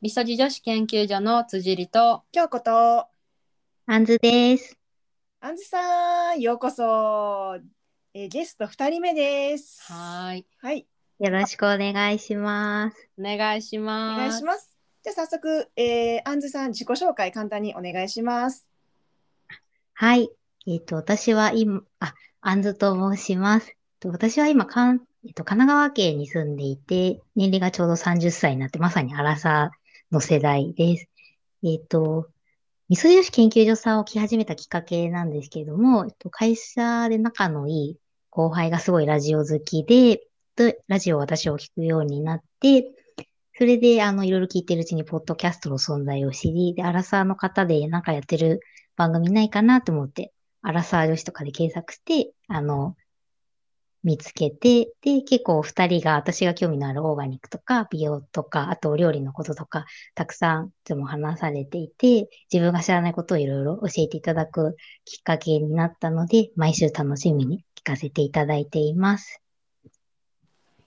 みそじ女子研究所の辻里と京子とあんずです。あんずさんようこそ、えーゲスト二人目ですはーいはいよろしくお願いします。お願いしおます。願いしますじゃあ早速、えー、あんずさん自己紹介簡単にお願いしますはい。えっと、私は今、あ、あんずと申します。えっと私は今、かん、えっと、神奈川県に住んでいて、年齢がちょうど30歳になって、まさにアラサーの世代です。えっと、みそ汁研究所さんを来始めたきっかけなんですけれども、えっと、会社で仲のいい後輩がすごいラジオ好きで、でラジオを私を聞くようになって、それで、あの、いろいろ聞いてるうちに、ポッドキャストの存在を知り、で、アラサーの方でなんかやってる番組ないかなと思って、アラサー女子とかで検索して、あの、見つけて、で、結構二人が、私が興味のあるオーガニックとか、美容とか、あとお料理のこととか、たくさんいつも話されていて、自分が知らないことをいろいろ教えていただくきっかけになったので、毎週楽しみに聞かせていただいています。今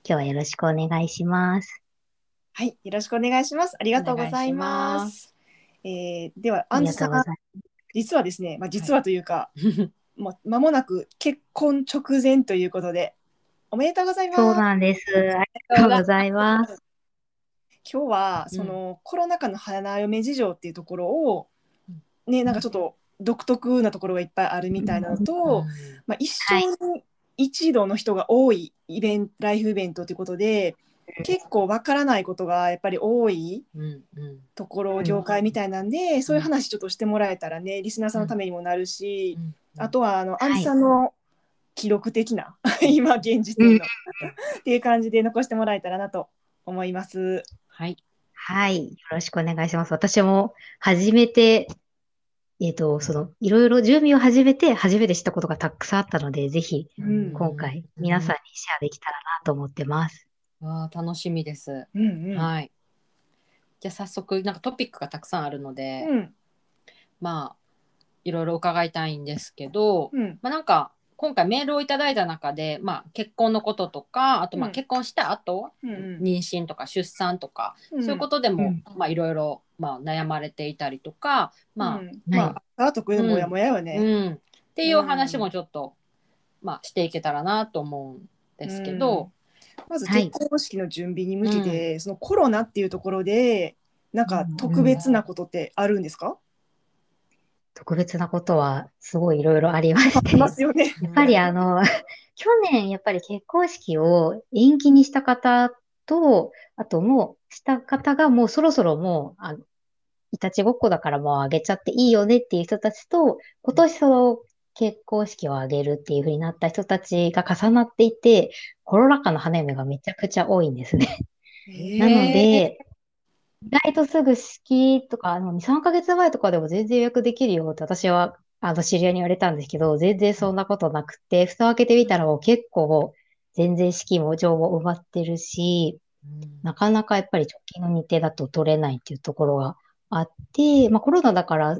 日はよろしくお願いします。はいよろしくお願いしますありがとうございまいしますえーではありがとあんずさうん。実はですね、まあ、実はというか、もう間もなく結婚直前ということでおめでとうございます。そうなんです。ありがとうございます。今日はうん。その、コロナ禍の花嫁事情っていうところをねなんかちょっと独特なところがいっぱいあるみたいなのと、まあ、一生に一度の人が多いイベントライフイベントということで結構わからないことがやっぱり多いところん業界みたいなんで、そういう話ちょっとしてもらえたらねリスナーさんのためにもなるし、うんあとはあの、いアンジさんの記録的な今現時点のっていう感じで残してもらえたらなと思います。はいはい。よろしくお願いします。私も初めて、えっと、その、いろいろ準備を始めて、初めて知ったことがたくさんあったので、ぜひ、うん今回、皆さんにシェアできたらなと思ってます。わあ楽しみです。うんうんはい。じゃあ早速なんかトピックがたくさんあるので、うんまあいろいろ伺いたいんですけど、うん。まあなんか今回メールをいただいた中で、まあ結婚のこととか、あとまあうん。結婚した後、うん妊娠とか出産とか、うんそういうことでも、うん。まあいろいろまあ悩まれていたりとか、まあ、うんまあ、あ得意のもやもやよね。うん、っていうお話もちょっと、まあしていけたらなと思うんですけど、まずはい。結婚式の準備に向けて、そのコロナっていうところでなんか特別なことってあるんですか、特別なことは、すごいいろいろありましあて、りますよね。やっぱりあの、去年やっぱり結婚式を延期にした方と、あともうした方がもうそろそろもう、あ、いたちごっこだからもうあげちゃっていいよねっていう人たちと、今年その結婚式をあげるっていう風になった人たちが重なっていて、コロナ禍の花嫁がめちゃくちゃ多いんですね。なので、意外とすぐ式とか、あの、2、3ヶ月前とかでも全然予約できるよって私は、あの、知り合いに言われたんですけど、全然そんなことなくて、蓋を開けてみたらもう結構、全然式も場も埋まってるし、なかなかやっぱり直近の日程だと取れないっていうところがあって、まあコロナだから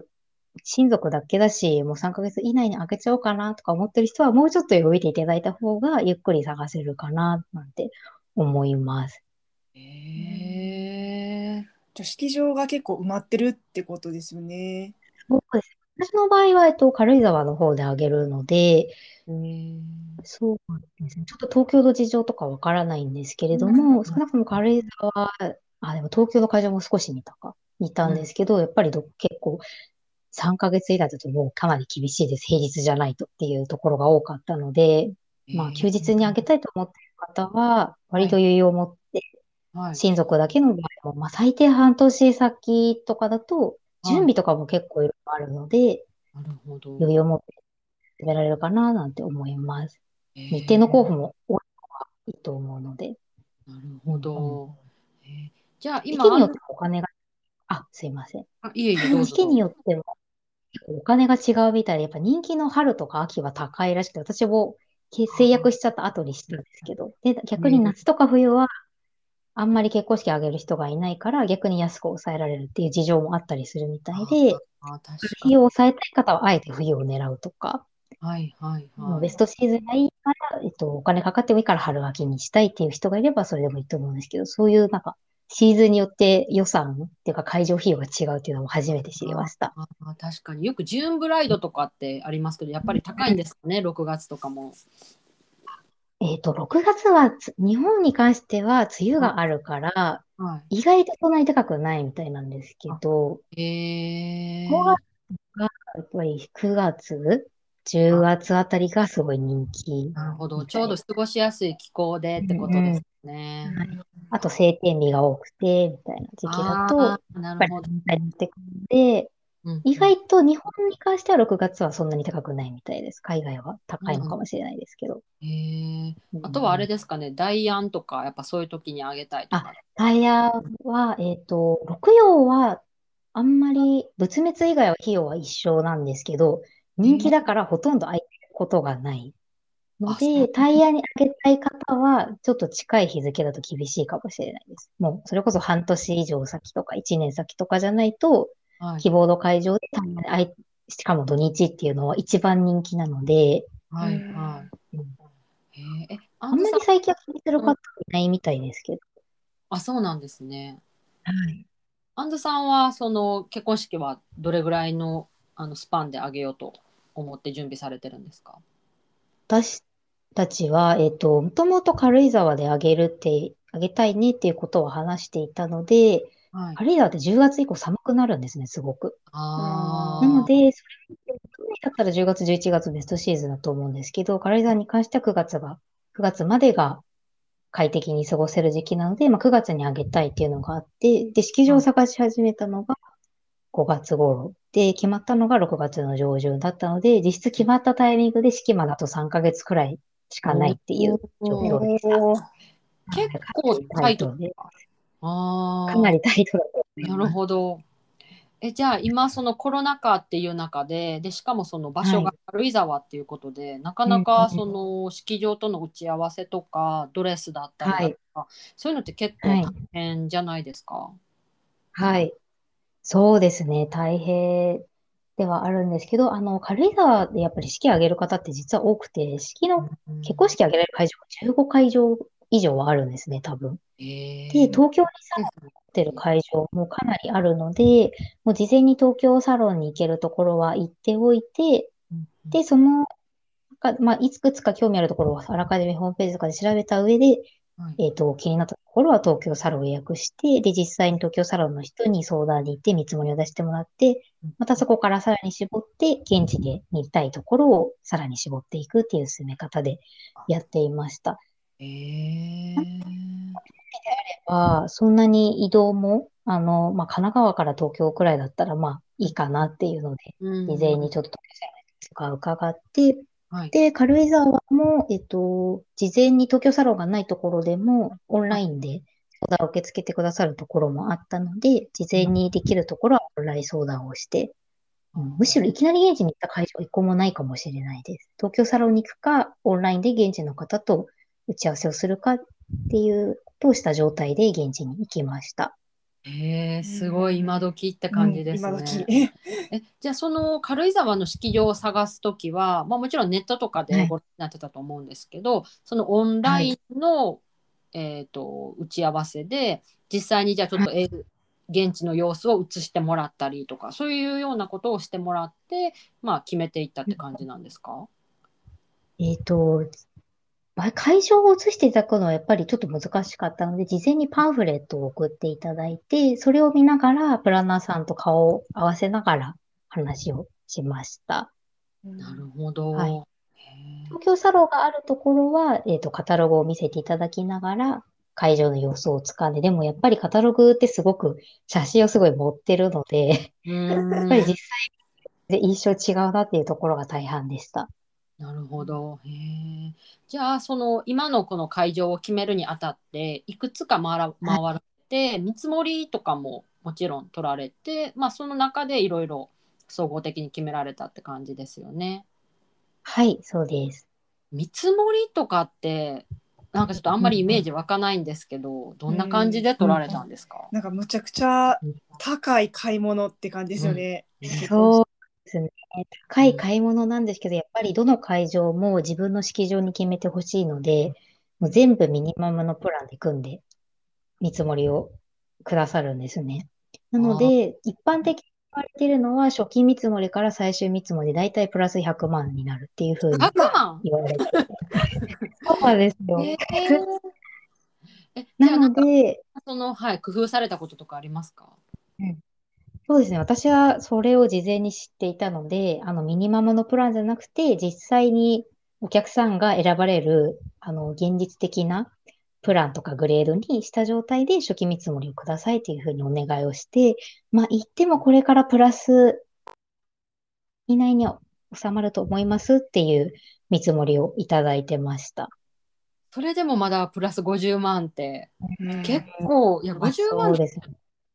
親族だけだし、もう3ヶ月以内に開けちゃおうかなとか思ってる人はもうちょっと呼びていただいた方がゆっくり探せるかななんて思います。へえじゃあ式場が結構埋まってるってことですよね。そうです。私の場合は、えっと、軽井沢の方であげるので、そうですね。ちょっと東京の事情とかわからないんですけれども、うん少なくとも軽井沢、あ、でも東京の会場も少し見たか、見たんですけど、やっぱりど結構3ヶ月以内だともうかなり厳しいです。平日じゃないとっていうところが多かったので、まあ休日にあげたいと思っている方は、割と余裕を持って、はい。親族だけの場合も、まあ最低半年先とかだと、準備とかも結構いろいろあるので、なるほど。余裕を持って進められるかななんて思います。日日程の候補も多い方がいいと思うので、なるほど。えー。じゃあ式今によってもお金が、あ、すいません。あいえいえどうぞ式によっても結構お金が違うみたいで、やっぱ人気の春とか秋は高いらしくて、私もけ制約しちゃった後にしたんですけど、で、逆に夏とか冬は、あんまり結婚式あげる人がいないから、逆に安く抑えられるっていう事情もあったりするみたいで、あ確か費用を抑えたい方はあえて冬を狙うとか、はいはいもうはい。ベストシーズンがいいから、えっと、お金かかってもいいから春秋にしたいっていう人がいればそれでもいいと思うんですけど、そういうなんかシーズンによって予算っていうか会場費用が違うっていうのも初めて知りました。ああ確かによくジューンブライドとかってありますけどやっぱり高いんですかね？6月とかも。えっと、6月はつ日本に関しては梅雨があるから、は意外とそんなに高くないみたいなんですけど、え5月がやっぱり9月、10月あたりがすごい人気。なるほどちょうど過ごしやすい気候でってことですね。あと晴天日が多くて、みたいな時期だと、なるほど。ってくるので、うん意外と日本に関しては6月はそんなに高くないみたいです。海外は高いのかもしれないですけど。へえうんあとはあれですかね、ダイアンとか、やっぱそういう時にあげたいとか。タイヤは、えっと、六葉は、あんまり、仏滅以外は費用は一緒なんですけど、人気だからほとんど空いてることがない。のあそうで、タイヤにあげたい方は、ちょっと近い日付だと厳しいかもしれないです。もう、それこそ半年以上先とか1年先とかじゃないと、はい。希望の会場でしかも土日っていうのは一番人気なので、あんまり最近は気にする方いないみたいですけど。あ、そうなんですね。はい。アンズさんはその結婚式はどれぐらいのあのスパンであげようと思って準備されてるんですか？私たちは、えっと、もともと軽井沢であげるって、あげたいねっていうことを話していたので、はい。軽井沢って10月以降寒くなるんですね、すごく。あーなので、それだったら10月、11月ベストシーズンだと思うんですけど、軽井沢に関しては9月が、9月までが快適に過ごせる時期なので、まあ、9月にあげたいっていうのがあって、で、式場を探し始めたのが5月頃で、決まったのが6月の上旬だったので、実質決まったタイミングで式まであと3ヶ月くらいしかないっていう状況でした。結構タイト。で、あーかなりタイトだと思いなる。ほど。え、じゃあ今そのコロナ禍っていう中で、で、しかもその場所が軽井沢っていうことで、なかなかうんその式場との打ち合わせとか、ドレスだったりだとか、そういうのって結構はい大変じゃないですか？はい。そうですね。大変ではあるんですけど、あの、軽井沢でやっぱり式挙げる方って実は多くて、式の、結婚式挙げられる会場が15会場以上はあるんですね、多分。えーで、東京にさらに持ってる会場もかなりあるので、もう事前に東京サロンに行けるところは行っておいて、で、その、かまあ、いくつか興味あるところはあらかじめホームページとかで調べた上で、はいえっと、気になったところは東京サロンを予約して、で、実際に東京サロンの人に相談に行って見積もりを出してもらってうん、またそこからさらに絞って、現地で見たいところをさらに絞っていくっていう進め方でやっていました。えーは、そんなに移動も、あの、まあ、神奈川から東京くらいだったら、まあ、いいかなっていうので、うん事前にちょっと東京とか伺って、はい。で、軽井沢も、えっと、事前に東京サロンがないところでも、オンラインで相談を受け付けてくださるところもあったので、事前にできるところはオンライン相談をして、うんむしろいきなり現地に行った会場一個もないかもしれないです。東京サロンに行くか、オンラインで現地の方と打ち合わせをするかっていうことをした状態で現地に行きました。えーすごい今時って感じですうんね。今時。えじゃあその軽井沢の式場を探すときは、まあ、もちろんネットとかはいでご覧になってたと思うんですけど、そのオンラインの、えー、と打ち合わせで実際にじゃあちょっと、えー現地の様子を映してもらったりとかそういうようなことをしてもらって、まあ、決めていったって感じなんですか、えっと、ば会場を映していただくのはやっぱりちょっと難しかったので、事前にパンフレットを送っていただいて、それを見ながら、プランナーさんと顔を合わせながら話をしました。なるほど。はい東京サロンがあるところは、えっと、カタログを見せていただきながら、会場の様子をつかんで、でもやっぱりカタログってすごく写真をすごい持ってるので、やっぱり実際で印象違うなっていうところが大半でした。なるほど。へえ。じゃあ、その今のこの会場を決めるにあたって、いくつか回ら回られて、見積もりとかももちろん取られて、まあ、その中でいろいろ総合的に決められたって感じですよね。はい、そうです。見積もりとかって、なんかちょっとあんまりイメージ湧かないんですけど、どんな感じで取られたんですか、なんかむちゃくちゃ高い買い物って感じですよね。そうですね。高い買い物なんですけど、やっぱりどの会場も自分の式場に決めてほしいので、もう全部ミニマムのプランで組んで、見積もりをくださるんですね。なので、一般的に言われているのは、初期見積もりから最終見積もり、だいたいプラス100万になるっていうふうに100万？言われて。そうなんですよ。えーなので、その、はい、工夫されたこととかありますか？そうですね。私はそれを事前に知っていたので、あの、ミニマムのプランじゃなくて、実際にお客さんが選ばれる、あの、現実的なプランとかグレードにした状態で初期見積もりをくださいというふうにお願いをして、まあ、言ってもこれからプラス以内に収まると思いますっていう見積もりをいただいてました。それでもまだプラス50万って、うん結構、いや、まあ50そ万うですね。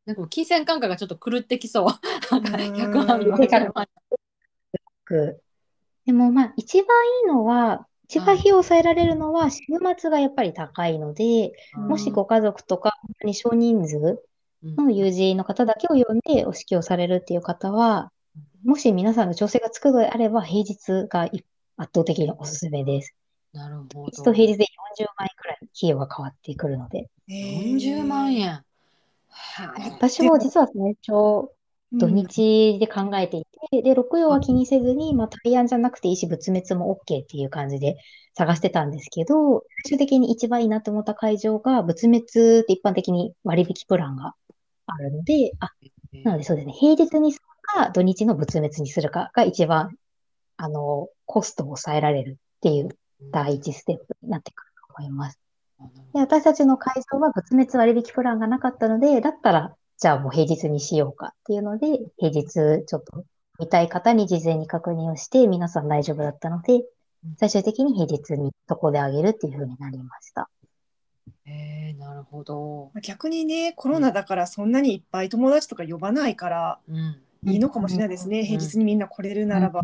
なんか金銭感覚がちょっと狂ってきそう。なんかうん100万、50万。くでもまあ一番いいのは、一番費用を抑えられるのは週末がやっぱり高いので、もしご家族とか本当に少人数の友人の方だけを呼んでお式をされるっていう方は、もし皆さんの調整がつくのであれば、平日が圧倒的におすすめです。なるほど。一度平日で40万円くらい費用が変わってくるので。え40万円。円。はい。私も実は最初、土日で考えていて、で、六曜は気にせずに、まあ、対案じゃなくて、意思仏滅も OK っていう感じで探してたんですけど、最終的に一番いいなと思った会場が、仏滅って一般的に割引プランがあるので、あ、なのでそうですね、平日にするか、土日の仏滅にするかが一番、あの、コストを抑えられるっていう第一ステップになってくると思います。で、私たちの会場は仏滅割引プランがなかったので、だったら、じゃあもう平日にしようかっていうので、平日ちょっと見たい方に事前に確認をして、皆さん大丈夫だったので、最終的に平日にそこであげるっていうふうになりました。えー、なるほど。逆にね、コロナだからそんなにいっぱい友達とか呼ばないからうん。いいのかもしれないですね。平日にみんな来れるならば。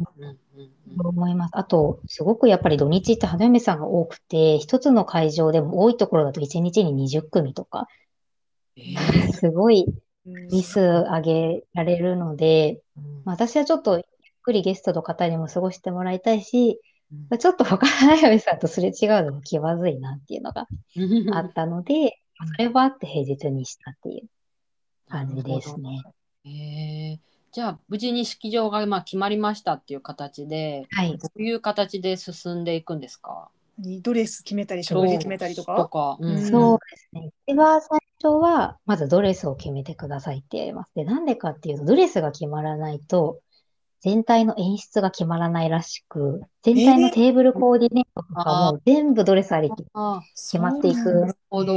思います。あと、すごくやっぱり土日って花嫁さんが多くて、一つの会場でも多いところだと1日に20組とか、えー。すごいうん。ミス上げられるので、うん。まあ私はちょっとゆっくりゲストの方にも過ごしてもらいたいし、うん。まあちょっと他の花嫁さんとすれ違うのも気まずいなっていうのがあったので、まあそれはあって平日にしたっていう感じですね。えー、じゃあ無事に式場がまあ決まりましたっていう形で、はい。どういう形で進んでいくんですか？ドレス決めたり、食事決めたりとか？とか、うんうんそうですね。一番最初は、まずドレスを決めてくださいってやります。で、なんでかっていうと、ドレスが決まらないと、全体の演出が決まらないらしく、全体のテーブルコーディネートとかも全部ドレスありき。決まっていくなるほど。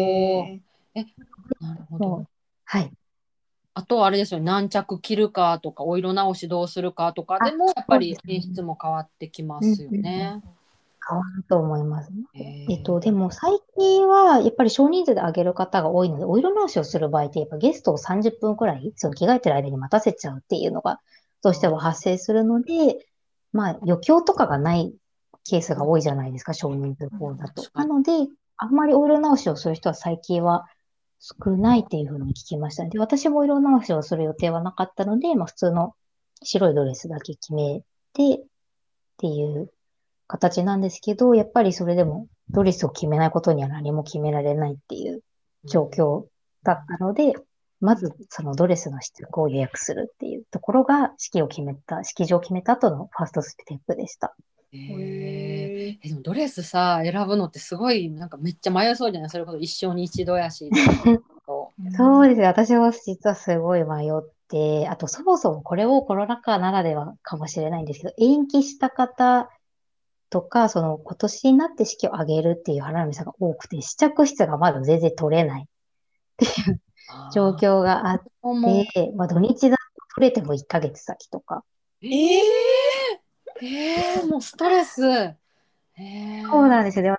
なるほど。はい。あとはあれですよね、何着着るかとか、お色直しどうするかとか。でも、やっぱりそうですね。演出も変わってきますよね。変わると思います。ええっと、でも最近は、やっぱり少人数で上げる方が多いので、お色直しをする場合って、やっぱゲストを30分くらい、その着替えてる間に待たせちゃうっていうのが、どうしても発生するので、まあ、余興とかがないケースが多いじゃないですか、少人数法だと。なので、あんまりお色直しをする人は最近は少ないっていうふうに聞きましたね。で、私もお色直しをする予定はなかったので、まあ、普通の白いドレスだけ決めてっていう形なんですけど、やっぱりそれでもドレスを決めないことには何も決められないっていう状況だったので、まずそのドレスの試着を予約するっていうところが式を決めた、式場を決めた後のファーストステップでした。えへー。えでもドレスさ、選ぶのってすごい、なんかめっちゃ迷いそうじゃない？それこそ一生に一度やし。そうですね。私は実はすごい迷って、あとそもそもこれをコロナ禍ならではかもしれないんですけど、延期した方とか、その今年になって式を挙げるっていう花嫁さんが多くて、試着室がまだ全然取れない。状況があって、まあ土日だと取れても1ヶ月先とか。えー、えー、もうストレス。えー、そうなんですよね。私は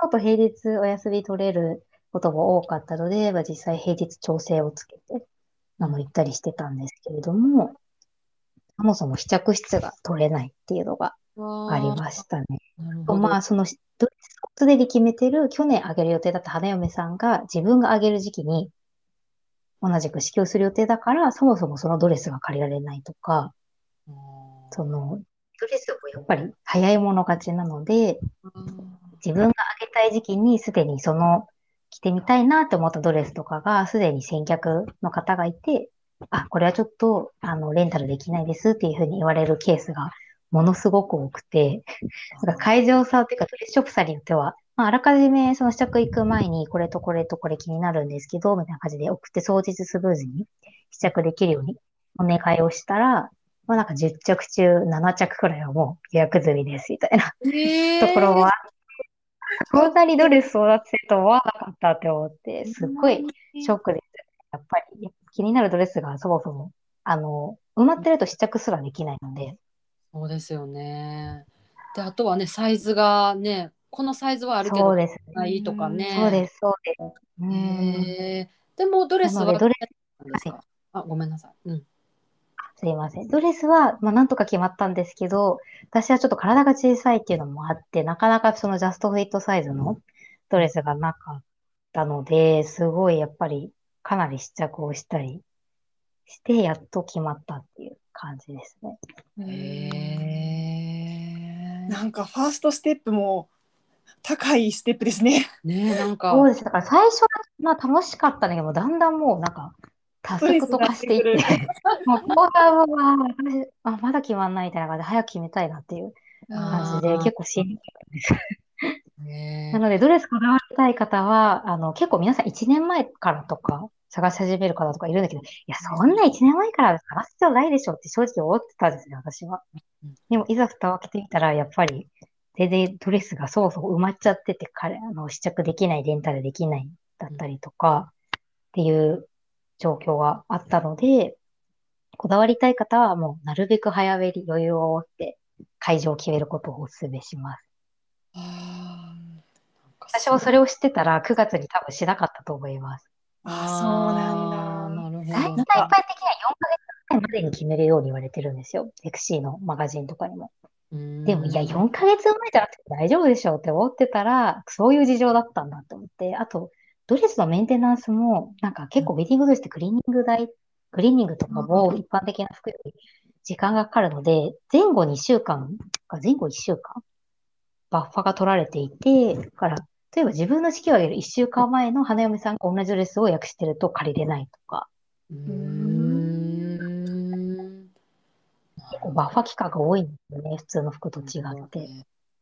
ちょっと平日お休み取れることも多かったので、まあ、実際平日調整をつけて、あの、行ったりしてたんですけれども、そもそも試着室が取れないっていうのがありましたね。まあ、その、ドレスをすでに決めてる、去年あげる予定だった花嫁さんが自分があげる時期に同じく式をする予定だから、そもそもそのドレスが借りられないとか、その、ドレスをやっぱり早い者勝ちなので、自分があげたい時期にすでにその着てみたいなって思ったドレスとかが、すでに先客の方がいて、あ、これはちょっと、あの、レンタルできないですっていうふうに言われるケースがものすごく多くて、なんか会場差っていうか、ドレスショップさんによっては、まあ、あらかじめその試着行く前に、これとこれとこれ気になるんですけど、みたいな感じで送って当日スムーズに試着できるようにお願いをしたら、まあなんか10着中7着くらいはもう予約済みですみたいなえところは、こんなにドレス争奪戦と思わなかったって思って、すっごいショックです。やっぱり気になるドレスがそもそも、あの、埋まってると試着すらできないので、そうですよね。で、あとはね、サイズがね、このサイズはあるけど、そうですね。ないとかね。そうです、そうです。うんへーでもドレスはなのでドレなんですかあ、ごめんなさい。うん。すいません。ドレスは、まあ、なんとか決まったんですけど、私はちょっと体が小さいっていうのもあって、なかなかそのジャストフィットサイズのドレスがなかったので、すごいやっぱりかなり試着をしたりして、やっと決まったっていう感じですね。へーなんかファーストステップも高いステップですね。ねえ、なんか、そうです。だから最初はまあ楽しかったんだけど、だんだんもうなんか、タスクとかしていって。もう後半は、私あ、まだ決まんないみたいな感じで、早く決めたいなっていう感じで、結構しんどいです。ねなので、ドレスこだわりたい方は、あの、結構皆さん1年前からとか探し始める方とかいるんだけど、いや、そんな1年前から探す必要ないでしょって正直思ってたんですね、私は。うん。でも、いざ蓋を開けてみたら、やっぱり、全然ドレスがそもそも埋まっちゃってて、彼、あの、試着できない、レンタルできないだったりとか、っていう状況があったので、こだわりたい方はもう、なるべく早めに余裕を持って会場を決めることをお勧めします。私もそれを知ってたら、9月に多分しなかったと思います。あ、そうなんだ。なるほ大体ど一般的には4ヶ月くらいまでに決めるように言われてるんですよ。エクシーのマガジンとかにも。でも、いや、4ヶ月前じゃなくて大丈夫でしょうって思ってたら、そういう事情だったんだと思って、あと、ドレスのメンテナンスも、なんか結構ウェディングドレスってクリーニング代、クリーニングとかも一般的な服より時間がかかるので、前後2週間か前後1週間、バッファが取られていて、だから、例えば自分の式を挙げる1週間前の花嫁さんが同じドレスを予約してると借りれないとか、うーん。結構バッファ期間が多いんですよね、普通の服と違って。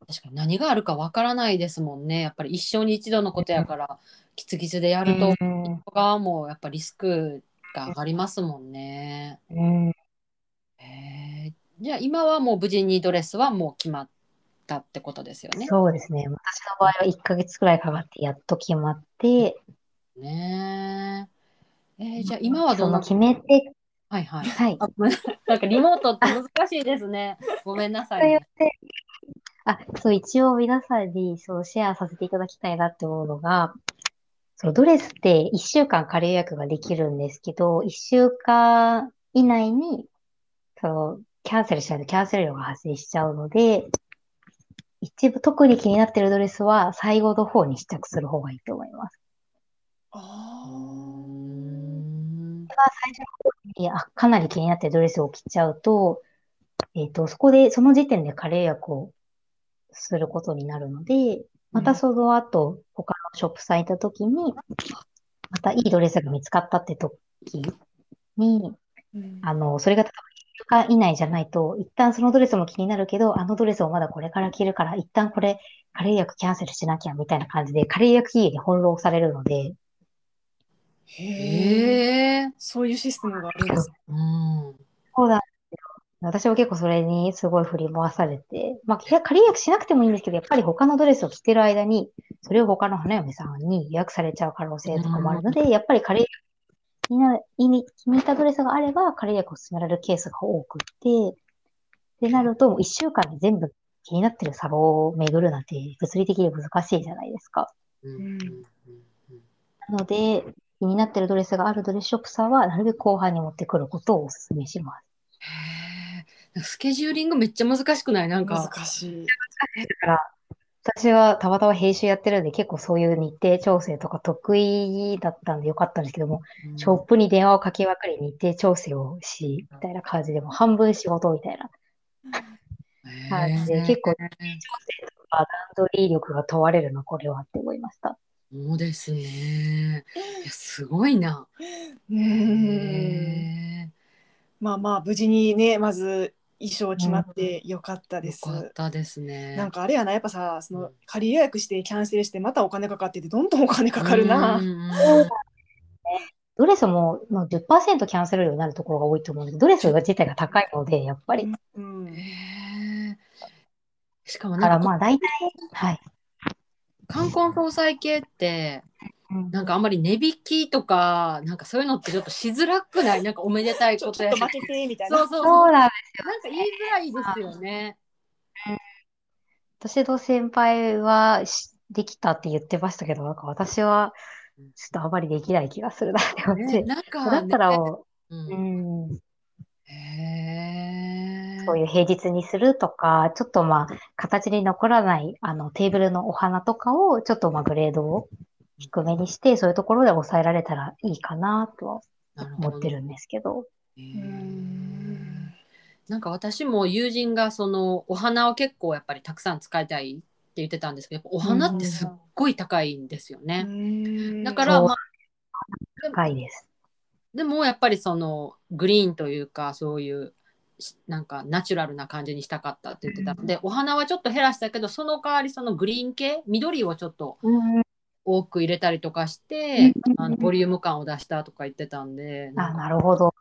確かに何があるかわからないですもんね。やっぱり一生に一度のことやから、キツキツでやると、うん側もやっぱリスクが上がりますもんね。うんへーじゃあ今はもう無事にドレスはもう決まったってことですよね。そうですね。私の場合は1ヶ月くらいかかってやっと決まって、ねえ。えーじゃあ今はどんな決めて、はいはい。はいなんかリモートって難しいですね。ごめんなさいね。あ、そう、一応皆さんにそうシェアさせていただきたいなって思うのが、そのドレスって1週間仮予約ができるんですけど、1週間以内に、その、キャンセルしないとキャンセル料が発生しちゃうので、一部特に気になってるドレスは最後の方に試着する方がいいと思います。あん最初の方にあかなり気になってるドレスを着ちゃうと、えっと、そこで、その時点で仮予約をすることになるので、またその後、他のショップさん行った時に、またいいドレスが見つかったって時に、ーあの、それが例えば1週間以内じゃないと、一旦そのドレスも気になるけど、あのドレスをまだこれから着るから、一旦これ、仮予約キャンセルしなきゃみたいな感じで、仮予約期限に翻弄されるので、へえ。そういうシステムがあるんです。うん。そうなんですよ。私も結構それにすごい振り回されて、まあ、仮予約しなくてもいいんですけど、やっぱり他のドレスを着てる間に、それを他の花嫁さんに予約されちゃう可能性とかもあるので、やっぱり仮予約みんな意味、気に入ったドレスがあれば、仮予約を勧められるケースが多くって、ってなると、もう一週間で全部気になってるサロンを巡るなんて物理的に難しいじゃないですか。うん。なので、気になってるドレスがあるドレスショップさんは、なるべく後半に持ってくることをお勧めします。スケジューリングめっちゃ難しくない？なんか。難しい。だから、私はたまたま編集やってるんで、結構そういう日程調整とか得意だったんでよかったんですけども、うんショップに電話をかけまくり日程調整をし、みたいな感じで、もう半分仕事みたいな感じで、結構日程調整とか段取り力が問われるな、これはって思いました。そうですね。いやすごいな。うんへまあまあ無事にねまず衣装決まってよかったです。かったですね。なんかあれやなやっぱさそうんの仮予約してキャンセルしてまたお金かかっててどんどんお金かかるな。うんうんうんドレスももう10%キャンセル料になるところが多いと思うんですけど、ドレス自体が高いので、やっぱり。うんへえ。しかもだからなんかまあ大体、はい。冠婚葬祭系ってうんなんかあんまり値引きとかなんかそういうのってちょっとしづらくない？なんかおめでたいことやしちょっと負けてみたいな。そうそうそうそうなんなんか言いづらいですよね。私の先輩はしできたって言ってましたけど、なんか私はちょっとあまりできない気がするなって思っねて。なんか、だったらねもうう、うんん、へえ。そういう平日にするとか、ちょっとまあ、形に残らない、あの、テーブルのお花とかを、ちょっとまあ、グレードを低めにして、そういうところで抑えられたらいいかなとは思ってるんですけど。なんか私も友人がそのお花を結構やっぱりたくさん使いたいって言ってたんですけど、やっぱお花ってすっごい高いんですよね。だからまあ高いです。でもやっぱりそのグリーンというかそういうしなんかナチュラルな感じにしたかったって言ってたので、お花はちょっと減らしたけどその代わりそのグリーン系緑をちょっとうん、多く入れたりとかして、うんあのボリューム感を出したとか言ってたんでなあ、んかなるほど。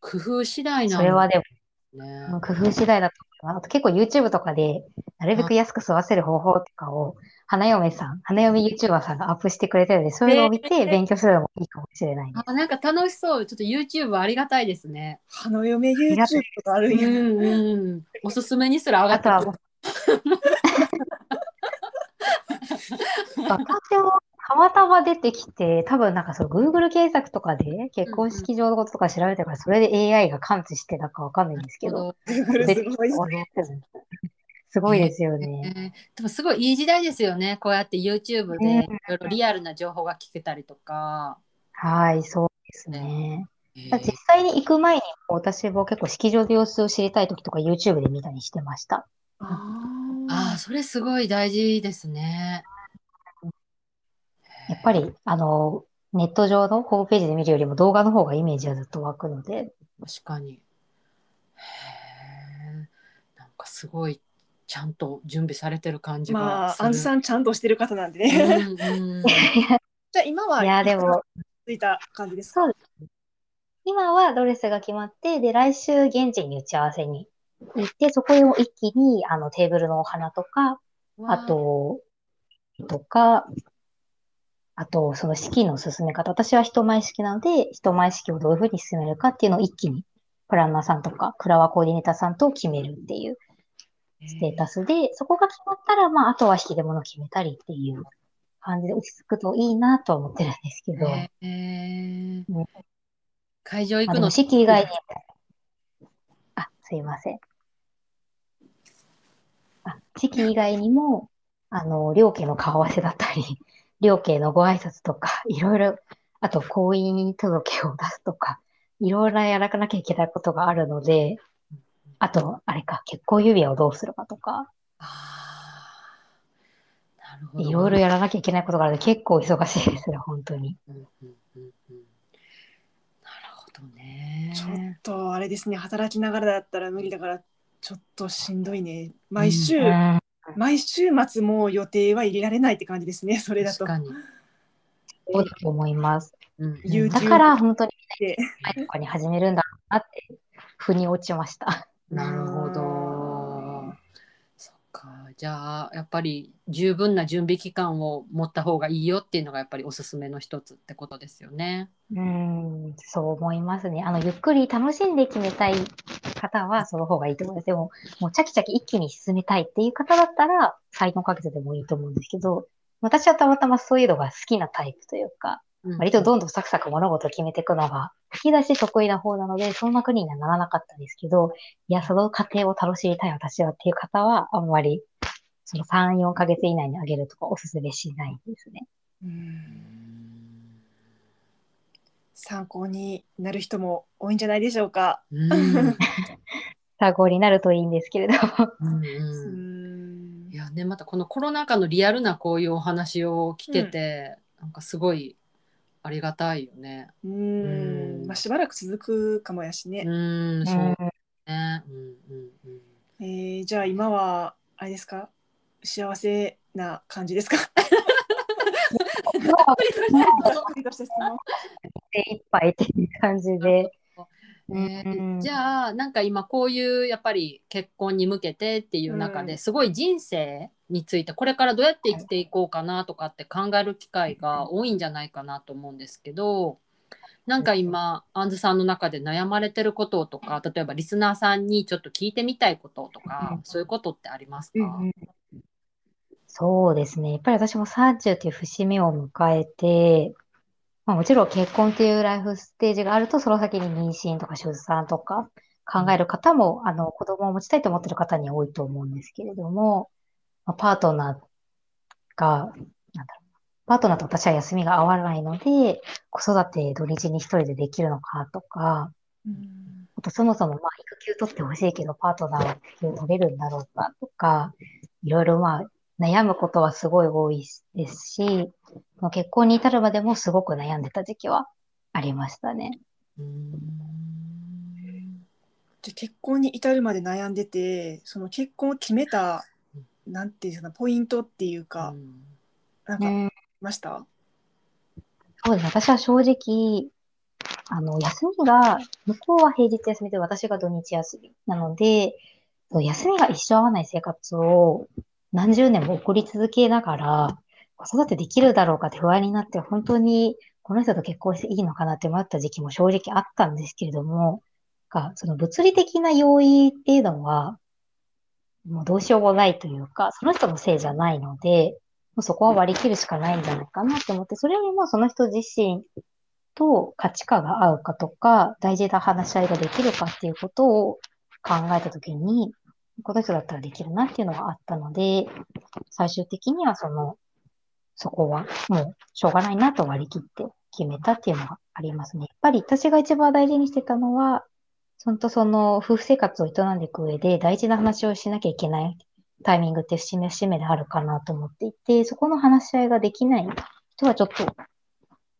工夫次第なんそれはでも、ね。工夫次第だと思います。あと結構 YouTube とかで、なるべく安く吸わせる方法とかを、花嫁さん、花嫁 YouTuber さんがアップしてくれてるので、そういうのを見て勉強するのもいいかもしれないです。あなんか楽しそう。ちょっと YouTube ありがたいですね。花嫁 YouTube とかあるうんやん。んうん。おすすめにすら上があとはってくる。私もたまたま出てきて、多分なんかそう、Google 検索とかで結婚式場のこととか調べてから、それで AI が感知してたかわかんないんですけど、すごい。すごいですよね。ねでもすごいいい時代ですよね。こうやって YouTube でいろいろリアルな情報が聞けたりとか。はい、そうですね。え実際に行く前に、私も結構式場の様子を知りたいときとか YouTube で見たりしてました。ああ、それすごい大事ですね。やっぱり、あの、ネット上のホームページで見るよりも動画の方がイメージはずっと湧くので、確かに。へえ。なんかすごいちゃんと準備されてる感じまあ、がする。アンさんちゃんとしてる方なんでうね。んうん じゃあ今はいや、でも、ついた感じですか？そうです。今はドレスが決まって、で、来週現地に打ち合わせに行って、そこでも一気に、あの、テーブルのお花とか、あ。と、とか、あと、その式の進め方。私は人前式なので、人前式をどういうふうに進めるかっていうのを一気に、プランナーさんとか、フラワーコーディネーターさんと決めるっていうステータスで、そこが決まったら、まあ、あとは引き出物を決めたりっていう感じで落ち着くといいなとは思ってるんですけど、ね会場行くの式以外に、あ、すいません。あ、式以外にも、あの、両家の顔合わせだったり、両家のご挨拶とか、いろいろ、あと婚姻届を出すとか、いろいろやらなきゃいけないことがあるので、あと、あれか、結婚指輪をどうするかとか、あーなるほど。いろいろやらなきゃいけないことがあるので、結構忙しいですね、本当に。うんうんうんうんなるほどね。ちょっとあれですね、働きながらだったら無理だから、ちょっとしんどいね。毎週、うん毎週末も予定は入れられないって感じですね、それだと。確かに。そうだと思います。うん有だから、本当に、で前とかに始めるんだろうなって、腑に落ちました。なるほど。じゃあ、やっぱり十分な準備期間を持った方がいいよっていうのがやっぱりおすすめの一つってことですよね。うん、そう思いますね。あの、ゆっくり楽しんで決めたい方は、その方がいいと思います。でも、もうチャキチャキ一気に進めたいっていう方だったら、才能かけてでもいいと思うんですけど、私はたまたまそういうのが好きなタイプというか、うん割とどんどんサクサク物事を決めていくのが、引き出し得意な方なので、そんな国にはならなかったんですけど、いや、その過程を楽しみたい私はっていう方は、あんまり、その3、4ヶ月以内にあげるとかおすすめしないですね。うん参考になる人も多いんじゃないでしょうか。うんうん参考になるといいんですけれど。うんううんんいやねまたこのコロナ禍のリアルなこういうお話を聞けて、なんかすごいありがたいよね。ううんんまあしばらく続くかもやしね、うん、そうね。うんうんうん。えーじゃあ今はあれですか？幸せな感じですか？ざっくりとした質問精一杯っていう感じで。えじゃあなんか今こういうやっぱり結婚に向けてっていう中うん。ですごい人生についてこれからどうやって生きていこうかなとかって考える機会が多いんじゃないかなと思うんですけどなんか今あんずさんの中で悩まれてることとか例えばリスナーさんにちょっと聞いてみたいこととかそういうことってありますか、そうですね。やっぱり私も30という節目を迎えて、まあ、もちろん結婚っていうライフステージがあると、その先に妊娠とか出産とか考える方も、あの、子供を持ちたいと思ってる方に多いと思うんですけれども、まあ、パートナーが、なんだろう、パートナーと私は休みが合わないので、子育て土日に一人でできるのかとか、うんあとそもそもまあ育休取ってほしいけど、パートナーは育休取れるんだろうかとか、いろいろまあ悩むことはすごい多いですし、まあ結婚に至るまでもすごく悩んでた時期はありましたね。うんじゃあ結婚に至るまで悩んでてその結婚を決めたなんていうかなポイントっていうか、なんかありました、そうですね。私は正直、あの、休みが、向こうは平日休みで私が土日休みなので、休みが一生合わない生活を何十年も送り続けながら、子育てできるだろうかって不安になって、本当にこの人と結婚していいのかなって迷った時期も正直あったんですけれども、がその物理的な要因っていうのは、もうどうしようもないというか、その人のせいじゃないので、もうそこは割り切るしかないんじゃないかなって思って、それよりもその人自身と価値観が合うかとか、大事な話し合いができるかっていうことを考えたときに、この人だったらできるなっていうのがあったので、最終的にはその、そこはもうしょうがないなと割り切って決めたっていうのがありますね。やっぱり私が一番大事にしてたのは、本当その夫婦生活を営んでいく上で大事な話をしなきゃいけないタイミングって節目節目であるかなと思っていて、そこの話し合いができない人はちょっと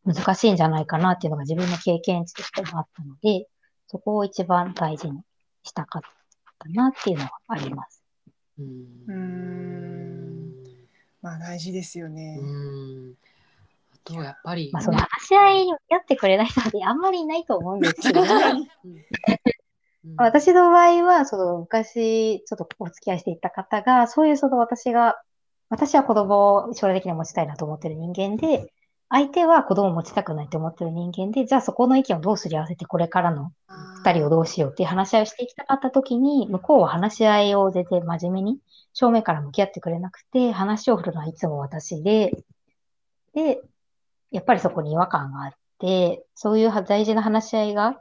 難しいんじゃないかなっていうのが自分の経験値としてもあったので、そこを一番大事にしたかったなっていうのはあります。うん。まあ大事ですよね。うん。あとやっぱり、まあその話し合いにやってくれない人ってあんまりいないと思うんですけど、うん。私の場合は、その昔、ちょっとお付き合いしていた方が、そういうその私が、私は子供を将来的には持ちたいなと思ってる人間で、相手は子供を持ちたくないと思ってる人間で、じゃあそこの意見をどうすり合わせて、これからの二人をどうしようっていう話し合いをしていきたかったときに、向こうは話し合いを全然真面目に正面から向き合ってくれなくて、話を振るのはいつも私で、で、やっぱりそこに違和感があって、そういう大事な話し合いが、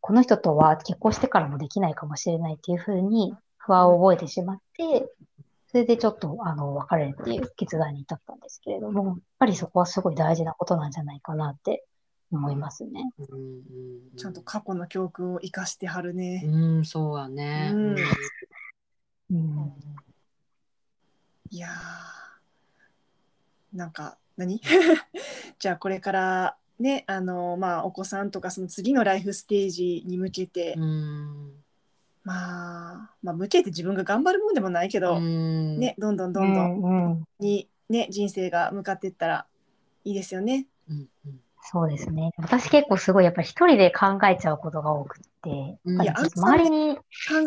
この人とは結婚してからもできないかもしれないっていうふうに不安を覚えてしまって、それでちょっと、あの、別れるっていう決断に至ったんですけれども、やっぱりそこはすごい大事なことなんじゃないかなって思いますね。うんうんちゃんと過去の教訓を生かしてはるね。うん、そうやね。うんうん。いやーなんか何？じゃあこれからねあのまあお子さんとかその次のライフステージに向けて、うんまあまあ向けて自分が頑張るもんでもないけど、うんねどんどんどうんどんんうん。にね人生が向かっていったらいいですよね。うんうんそうですね。私結構すごいやっぱり一人で考えちゃうことが多くて、うんやっ周りに考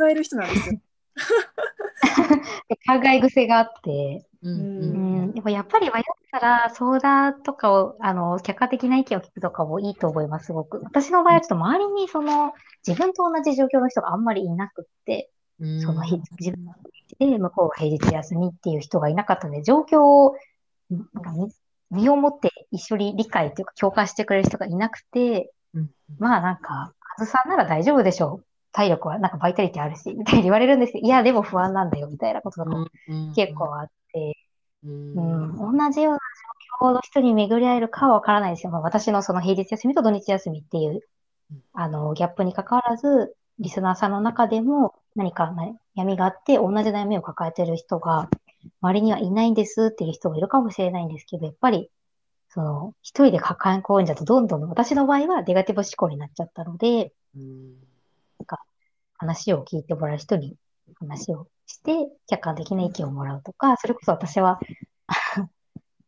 える人なんですよ。考え癖があって、うんでもやっぱり迷ったら相談とかを、あの、客観的な意見を聞くとかもいいと思います、すごく。私の場合はちょっと周りにその、自分と同じ状況の人があんまりいなくって、うん。その日、自分で向こうが平日休みっていう人がいなかったので、状況を、なんか身身をもって一緒に理解というか共感してくれる人がいなくて、うん。まあなんか、カズさんなら大丈夫でしょう。体力は、なんかバイタリティあるし、みたいに言われるんですけど、いや、でも不安なんだよ、みたいなこととかもうん。結構あって、う。ん。うん、同じような状況の人に巡り合えるかはわからないですよ。まあ、私のその平日休みと土日休みっていううん、あの、ギャップに関わらず、リスナーさんの中でも何か悩みがあって、同じ悩みを抱えてる人が、周りにはいないんですっていう人がいるかもしれないんですけど、やっぱり、その、一人で抱え込んじゃうと、どんどん、私の場合はネガティブ思考になっちゃったので、うん。話を聞いてもらう人に話をして、客観的な意見をもらうとか、それこそ私は、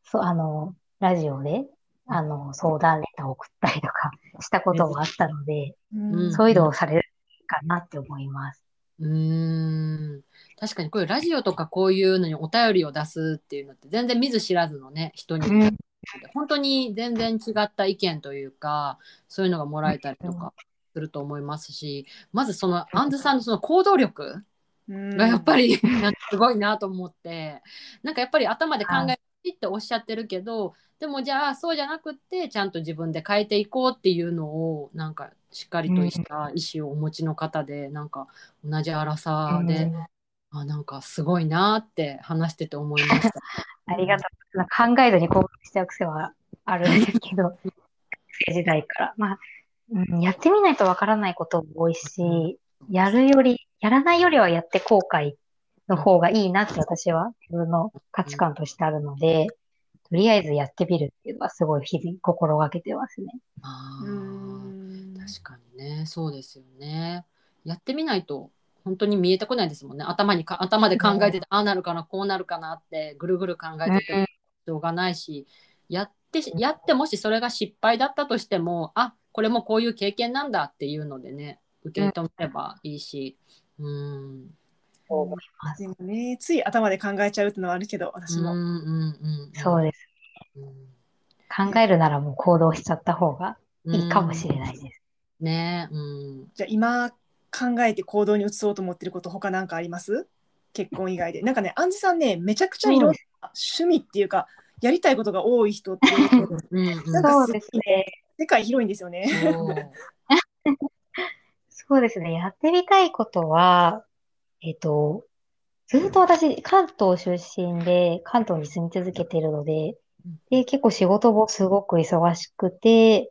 そう、あの、ラジオで、あの、相談レターを送ったりとかしたこともあったので、うん。そういうのをされるかなって思います。うーん。確かにこういうラジオとかこういうのにお便りを出すっていうのって全然見ず知らずのね人に、うん。本当に全然違った意見というかそういうのがもらえたりとかすると思いますしまずそのアンズさんのその行動力がやっぱり すごいなと思ってなんかやっぱり頭で考えてっておっしゃってるけどでもじゃあそうじゃなくってちゃんと自分で変えていこうっていうのをなんかしっかりとした意思をお持ちの方でなんか同じ荒さで、うんあなんかすごいなって話してて思いました。ありがとう。考えずに行動しちゃう癖はあるんですけど、学生時代から。まあ、うん、やってみないとわからないことも多いし、やるより、やらないよりはやって後悔の方がいいなって私は自分の価値観としてあるので、とりあえずやってみるっていうのはすごい日々心がけてますね。あ確かにねそうですよね。やってみないと本当に見えてこないですもんね頭にか頭で考えてて、ああなるかなこうなるかなってぐるぐる考えててもしょうがないし、やってやってもしそれが失敗だったとしてもあこれもこういう経験なんだっていうのでね受け止めればいいし。うんそう思います。でもね、つい頭で考えちゃうっていうのはあるけど、私も。うんうんうんそうです。うん考えるならもう行動しちゃった方がいいかもしれないです。ねうんじゃあ今考えて行動に移そうと思ってること他なんかあります？結婚以外で。なんかね、アンジさんね、めちゃくちゃいろんな趣味っていうか、やりたいことが多い人って、うんうんなんかそうですね。世界広いんですよね。そうですね。やってみたいことは、えっと、ずっと私、関東出身で、関東に住み続けているので、で、結構仕事もすごく忙しくて、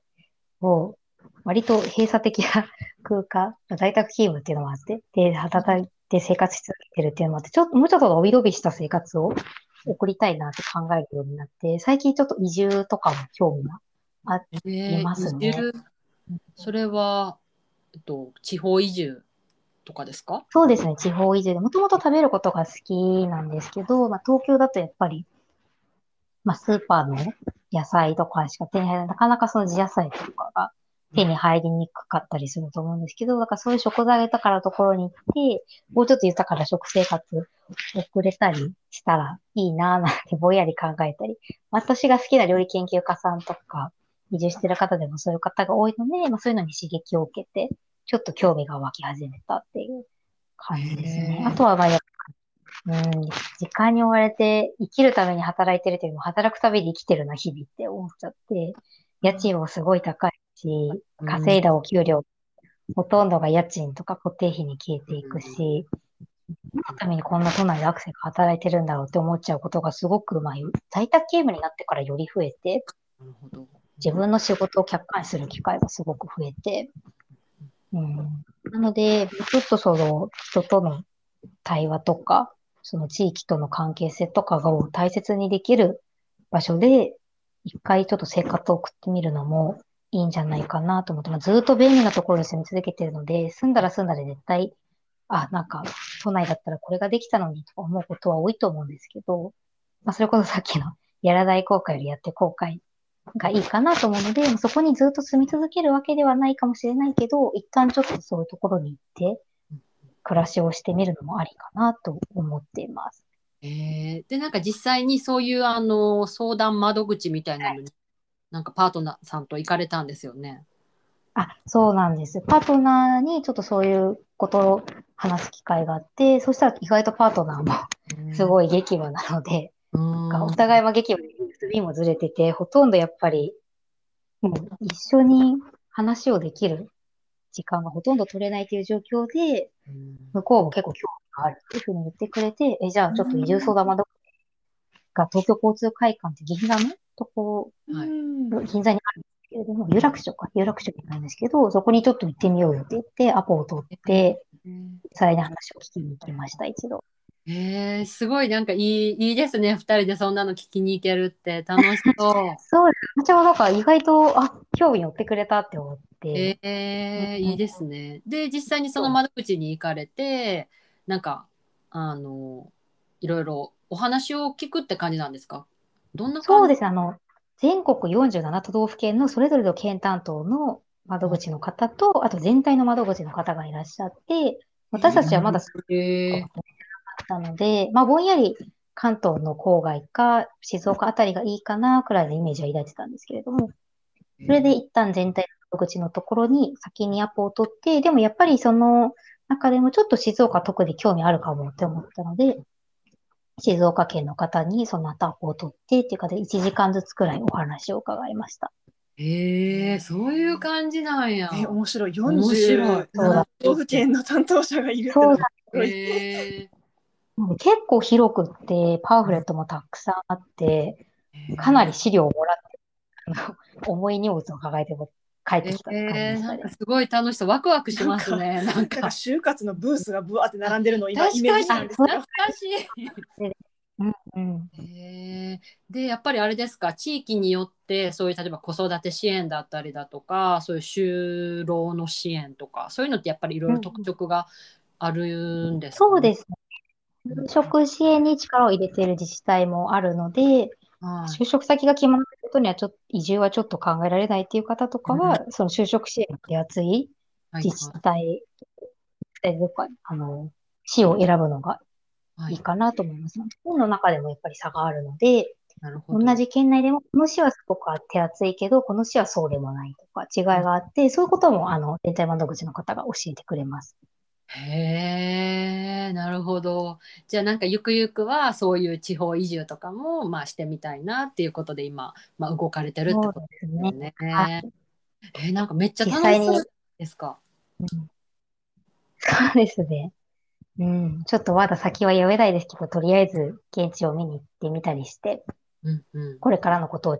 もう、割と閉鎖的な空間、在宅勤務っていうのもあって、で、働いて生活し続けてるっていうのもあって、ちょっと、もうちょっと伸び伸びした生活を送りたいなって考えるようになって、最近ちょっと移住とかも興味があって、えいますね。移住？それは、えっと、地方移住とかですか？そうですね、地方移住で、もともと食べることが好きなんですけど、まあ、東京だとやっぱり、まあ、スーパーの野菜とかしか手に入らない、なかなかその地野菜とかが手に入りにくかったりすると思うんですけど、だからそういう食材豊かなところに行って、もうちょっと豊かな食生活送れたりしたらいいなぁなんてぼんやり考えたり、私が好きな料理研究家さんとか、移住してる方でもそういう方が多いので、まあ、そういうのに刺激を受けて、ちょっと興味が湧き始めたっていう感じですね。あとは、まあ、やっぱ、うん、時間に追われて生きるために働いてるというよりも、働くために生きてるな、日々って思っちゃって、家賃もすごい高いし、稼いだお給料、ほとんどが家賃とか固定費に消えていくし、何のためにこんな都内でアクセが働いてるんだろうって思っちゃうことがすごく、まあ、在宅勤務になってからより増えて、なるほど。自分の仕事を客観視する機会がすごく増えて、うん、なので、ちょっとその人との対話とか、その地域との関係性とかを大切にできる場所で、一回ちょっと生活を送ってみるのもいいんじゃないかなと思って、まあ、ずっと便利なところに住み続けてるので、住んだら住んだで絶対、あ、なんか、都内だったらこれができたのにとか思うことは多いと思うんですけど、まあ、それこそさっきのやらない後悔よりやって後悔がいいかなと思うので、そこにずっと住み続けるわけではないかもしれないけど、一旦ちょっとそういうところに行って、暮らしをしてみるのもありかなと思っています。えーでなんか実際にそういうあの相談窓口みたいなのに、なんかパートナーさんと行かれたんですよね。あ、そうなんです。パートナーにちょっとそういうことを話す機会があって、そしたら意外とパートナーもすい。ごい激務なので、うんがお互いは劇部で USB もずれてて、ほとんどやっぱり、もう一緒に話をできる時間がほとんど取れないという状況で、うん。向こうも結構興味があるっていうふうに言ってくれて、え、じゃあちょっと移住相談窓口が東京交通会館って銀座のとこ、銀座にあるんですけれども、有楽町か、有楽町にあるんですけど、そこにちょっと行ってみようよって言って、アポを取って、実際に話を聞きに行きました、一度。えー、すごいなんかいいいいですね、2人でそんなの聞きに行けるって楽しそう。そうです。私はだから意外と、あ、興味寄ってくれたって思って。えー、いいですね。で、実際にその窓口に行かれて、なんか、あの、いろいろお話を聞くって感じなんですか？どんな感じ？そうです。あの、全国47都道府県のそれぞれの県担当の窓口の方と、あと全体の窓口の方がいらっしゃって、私たちはまだえーなので、まあ、ぼんやり関東の郊外か静岡あたりがいいかなくらいのイメージは抱いてたんですけれども、それで一旦全体の窓口のところに先にアポを取って、でもやっぱりその中でもちょっと静岡特に興味あるかもって思ったので、静岡県の方にその後アポを取ってっていうかで1時間ずつくらいお話を伺いました。えー、そういう感じなんや。え、面白い。面白い47都道府県の担当者がいるってのそうがすごい。え結構広くって、パンフレットもたくさんあって、ー、かなり資料をもらって、重い荷物を抱えて帰ってきた感じえー、でしたねなんか。すごい楽しそう。ワクワクしますね。なんかか。就活のブースがブワーって並んでるのを今確イメージしたかにんです懐かしい。うんうん。へえでやっぱりあれですか？地域によってそういう例えば子育て支援だったりだとかそういう就労の支援とかそういうのってやっぱりいろいろ特色があるんですか？ね、そうですね。就職支援に力を入れている自治体もあるので、はい。就職先が決まることにはちょっと、移住はちょっと考えられないっていう方とかは、その就職支援が手厚いはい自治体、自治体とか、あの、市を選ぶのがはい。いいかなと思います。本の中でもやっぱり差があるので、なるほど。同じ県内でも、この市はすごく手厚いけど、この市はそうでもないとか違いがあって、そういうことも、あの、全体窓口の方が教えてくれます。へえなるほどじゃあなんかゆくゆくはそういう地方移住とかもまあしてみたいなっていうことで今、まあ、動かれてるってことですよね。はいえーなんかめっちゃ楽しそうですか？そうですね。うん。ちょっとまだ先は読めないですけど、とりあえず現地を見に行ってみたりして、うんうんこれからのことを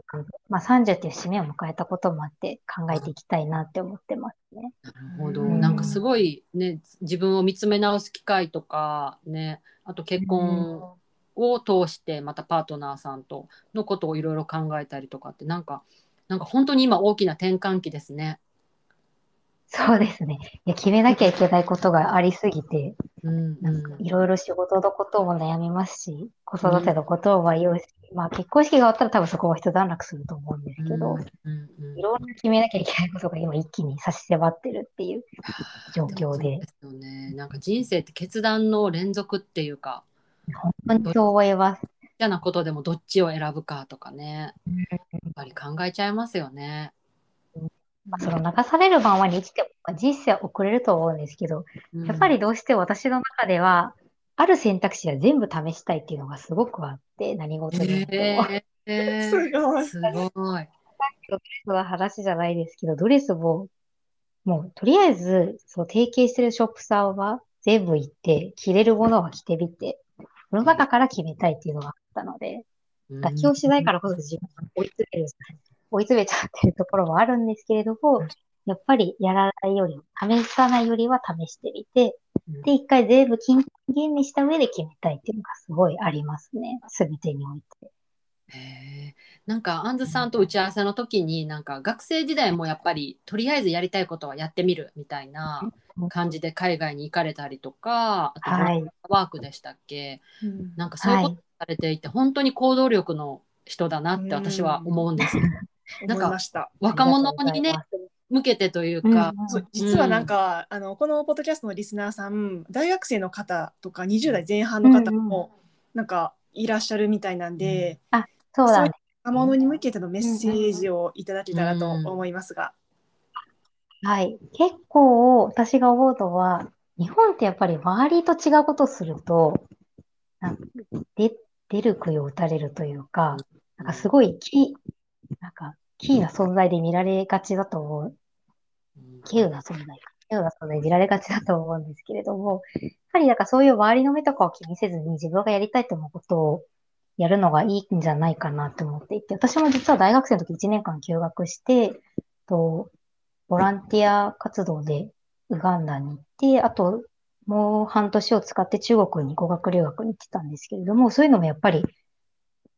まあ30っていう節目を迎えたこともあって考えていきたいなって思ってますね。なるほど。うんなんかすごいね、自分を見つめ直す機会とかね、あと結婚を通してまたパートナーさんとのことをいろいろ考えたりとかって、なんか、なんか本当に今大きな転換期ですね。そうですね。いや、決めなきゃいけないことがありすぎて、いろいろ仕事のことも悩みますし、子育てのことも迷うし、まあ結婚式が終わったら多分そこは一段落すると思うんですけど、うんうんいろんな決めなきゃいけないことが今一気に差し迫ってるっていう状況でそう、すよね。なんか人生って決断の連続っていうか、本当にそう思います。嫌なことでもどっちを選ぶかとかね、やっぱり考えちゃいますよね。まあ、その流されるままに生きて、まあ人生は遅れると思うんですけど、うんやっぱりどうしても私の中では、ある選択肢は全部試したいっていうのがすごくあって、何事でも。へえすごい。すごい。その話じゃないですけど、ドレスも、もうとりあえず、そう提携してるショップさんは全部行って、着れるものは着てみて、その中から決めたいっていうのがあったので、妥協しないからこそ自分を追い詰める、追い詰めちゃってるところもあるんですけれども、やっぱりやらないよりも、試さないよりは試してみて、うんで、一回全部金吟味した上で決めたいっていうのがすごいありますね。すべてにおいて。へえなんかアンズさんと打ち合わせの時になんか学生時代もやっぱりとりあえずやりたいことはやってみるみたいな感じで海外に行かれたりとかあとはい。ワークでしたっけ？うんなんかそういうことされていて、本当に行動力の人だなって私は思うんですよ。なんか思いました。若者にね向けてといううんか、そう実はなんか、あのこのポッドキャストのリスナーさん大学生の方とか20代前半の方もなんかいらっしゃるみたいなんで、そうだね。若者に向けてのメッセージをいただけたらと思いますが、はい。結構私が思うのは、日本ってやっぱり周りと違うことをすると、なんかで出る杭を打たれるというか、なんかすごいキキーな存在で見られがちだと思う。稀有な存在か。稀有な存在で見られがちだと思うんですけれども、やっぱりなんかそういう周りの目とかを気にせずに自分がやりたいと思うことをやるのがいいんじゃないかなって思っていて、私も実は大学生の時1年間休学して、とボランティア活動でウガンダに行って、あともう半年を使って中国に語学留学に行ってたんですけれども、そういうのもやっぱり、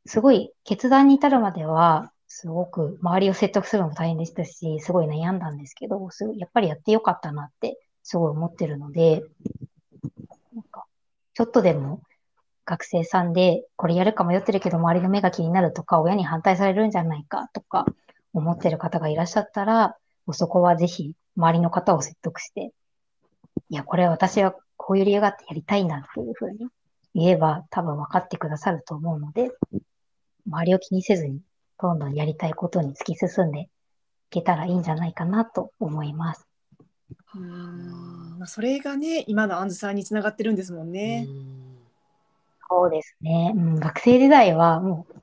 すごい決断に至るまでは、すごく周りを説得するのも大変でしたし、すごい悩んだんですけど、すごいやっぱりやってよかったなってすごい思ってるので、なんか、ちょっとでも学生さんでこれやるか迷ってるけど周りの目が気になるとか、親に反対されるんじゃないかとか思ってる方がいらっしゃったら、そこはぜひ周りの方を説得して、いや、これ私はこういう理由があってやりたいんだっていうふうに言えば多分分かってくださると思うので、周りを気にせずにどんどんやりたいことに突き進んでいけたらいいんじゃないかなと思います。うんまあ、それがね今のアンズさんにつながってるんですもんね。そうですね。うん、学生時代はもう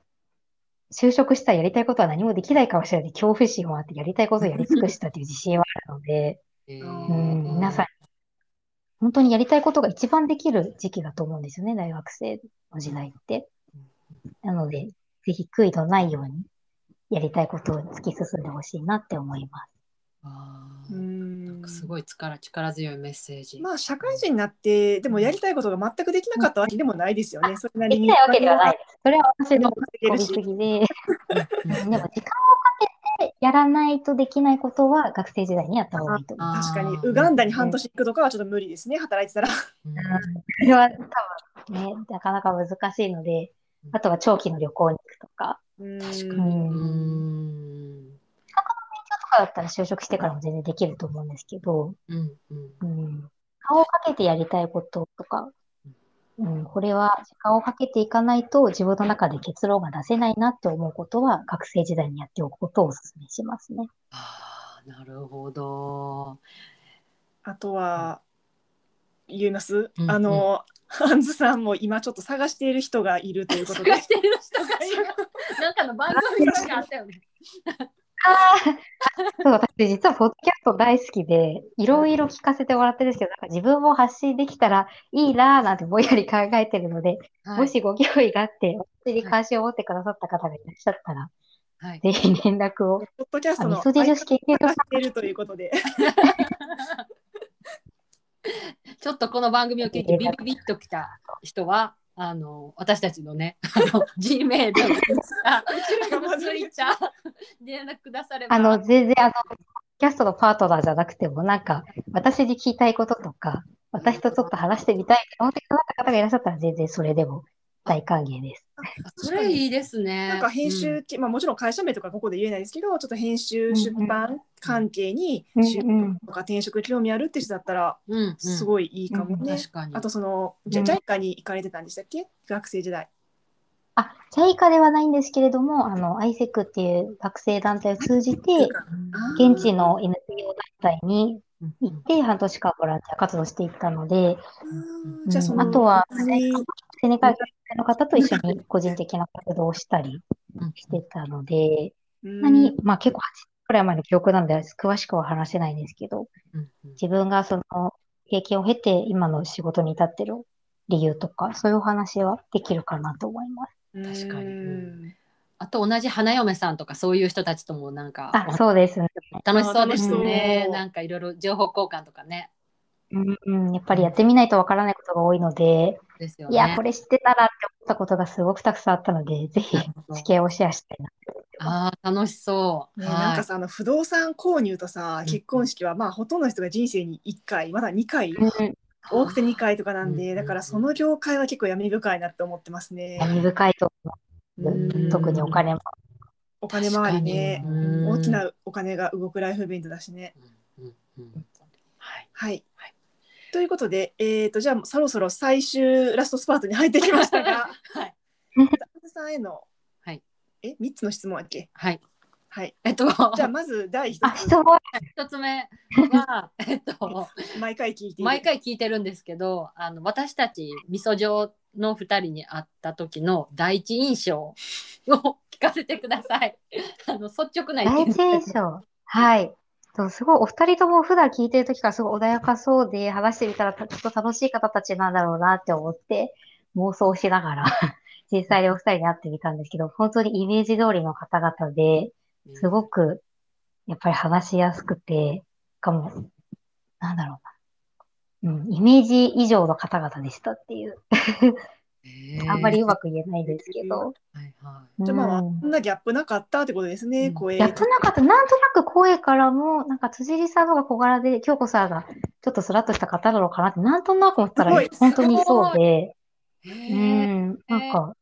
就職したらやりたいことは何もできないかもしれない恐怖心もあってやりたいことをやり尽くしたという自信はあるので、うん、皆さん、本当にやりたいことが一番できる時期だと思うんですよね、大学生の時代って。なので、ぜひ悔いのないようにやりたいことを突き進んでほしいなって思います。うなんかすごい力力強いメッセージ。まあ社会人になってでもやりたいことが全くできなかったわけでもないですよね。それなりに。できないわけではないです。それは私の稼げるし飛びすぎで、でも時間をかけてやらないとできないことは学生時代にやった方がいいと思います。確かにウガンダに半年行くとかはちょっと無理ですね働いてたら。うん それは多分ね、なかなか難しいので、あとは長期の旅行に行くとか、うん。確かに。うん。うんとかだったら就職してからも全然できると思うんですけど、うんうん。うん、顔をかけてやりたいこととか、うん、これは時間をかけていかないと自分の中で結論が出せないなって思うことは学生時代にやっておくことをお勧めしますね。ああなるほど。あとは言います、うん。あのハンズさんも今ちょっと探している人がいるということで探してる人がいる。なんかの番組とかあったよね。あそう、私実はポッドキャスト大好きで、いろいろ聞かせてもらってるんですけど、なんか自分も発信できたらいいなーなんてぼんやり考えてるので、もしご興味があって、私に関心を持ってくださった方がいらっしゃったら、はい、ぜひ連絡を。ポッドキャストのあ味噌汁女子経験探しているということで。ちょっとこの番組を聞いてビビビッときた人は、あの私たちのね、G メール、インスタ、ツイッター連絡くだされば。あの、全然、あの、キャストのパートナーじゃなくても、なんか、私に聞きたいこととか、私とちょっと話してみたいと思ってくださった方がいらっしゃったら、全然それでも大歓迎です。それいいですね。なんか編集、まあもちろん会社名とかここで言えないですけど、ちょっと編集出版関係にうん就うん職とか転職興味あるって人だったらうん、うん、すごいいいかもね。確かに。あとそのじゃうん JICA に行かれてたんでしたっけ？学生時代。あ、ジャイカではないんですけれども、あの、ISEC っていう学生団体を通じて、現地の NPO 団体にうん行って、半年間ボランティア活動していったので、うんじゃあそのあとは、にセネガルの方と一緒に個人的な活動をしたりうんしてたので、うん何、まあ結構8年くらい前の記憶なので、詳しくは話せないんですけど、うんうん自分がその経験を経て今の仕事に至ってる理由とか、そういうお話はできるかなと思います。確かにうんあと同じ花嫁さんとかそういう人たちともなんかあ、そうですね。楽しそうですね。なんかいろいろ情報交換とかね。うんうん、やっぱりやってみないとわからないことが多いので、ですよね。いや、これ知ってたらって思ったことがすごくたくさんあったので、ぜひなるほど知見をシェアしたいな。ああ楽しそう。ね、はいなんかさあの不動産購入とさうん結婚式はまあほとんどの人が人生に1回まだ2回うん、多くて2回とかなんうんでだからその業界は結構闇深いなって思ってますね。闇深いと思う。特にお金も。お金回りね大きなお金が動くライフイベントだしね。うんうんうんはい。はい、はいということで、えー、とじゃあそろそろ最終ラストスパートに入ってきましたが はい。さんへの、はいえ3つの質問だっけ？はい。はい。えっと、じゃあまず第1あ、つ質問。一つ目は、えっと、毎回聞いて毎回聞いてるんですけど、あの私たち味噌状の二人に会った時の第一印象を聞かせてください。あの率直な意第見一印象。はい。そうすごい、お二人とも普段聞いてる時からすごい穏やかそうで、話してみたらたきっと楽しい方たちなんだろうなって思って、妄想しながら、実際にお二人に会ってみたんですけど、本当にイメージ通りの方々で、すごく、やっぱり話しやすくて、かも、なんだろうな。うん、イメージ以上の方々でしたっていう。あんまりうまく言えないですけど。はいはじゃあまあ、あうん。んなギャップなかったってことですね、うん。声。やっぱなかった。なんとなく声からも、なんか辻里さんの方が小柄で、京子さんがちょっとスラッとした方なのかなって、なんとなく思ったら本当にそうで、い。うん、なんか、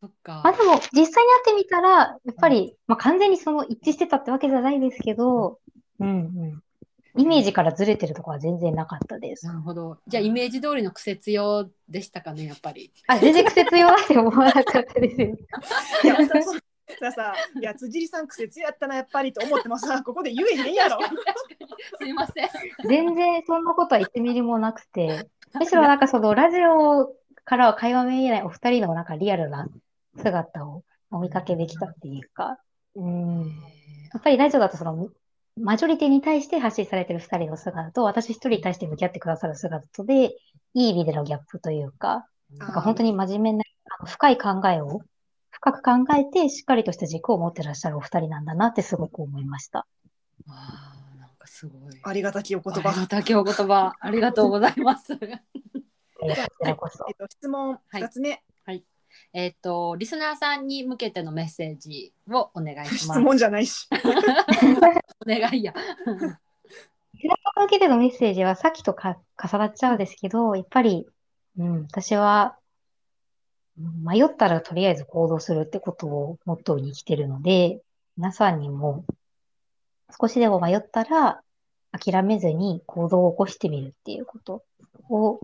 そっか。まあでも、実際に会ってみたら、やっぱり、まあ完全にその一致してたってわけじゃないですけど、うんうん。イメージからずれてるところは全然なかったですな。るほど。じゃあイメージ通りの癖強でしたかね、やっぱり。あ、全然癖強だって思わなかったですよ。いやさそささいや辻里さん癖強やったなやっぱりと思ってもさ ここで言えへんやろすいません。全然そんなことは1ミリもなくて、むしろなんかそのラジオからは会話見えないお二人のなんかリアルな姿をお見かけできたっていうか、うん。やっぱりラジオだとそのマジョリティに対して発信されてる二人の姿と私一人に対して向き合ってくださる姿とで、いい意味でのギャップというか、なんか本当に真面目な、あの深い考えを、深く考えてしっかりとした軸を持ってらっしゃるお二人なんだなってすごく思いました。わあなんかすごい。ありがたきお言あり葉がたきお言葉、ありがとうございます。質問はい2つ目、えっと、リスナーさんに向けてのメッセージをお願いします。質問じゃないし お願いや。背中向けてのメッセージはさっきとか重なっちゃうんですけど、やっぱり、うん、私は、うん迷ったらとりあえず行動するってことをモットーに生きてるので、皆さんにも少しでも迷ったら諦めずに行動を起こしてみるっていうことを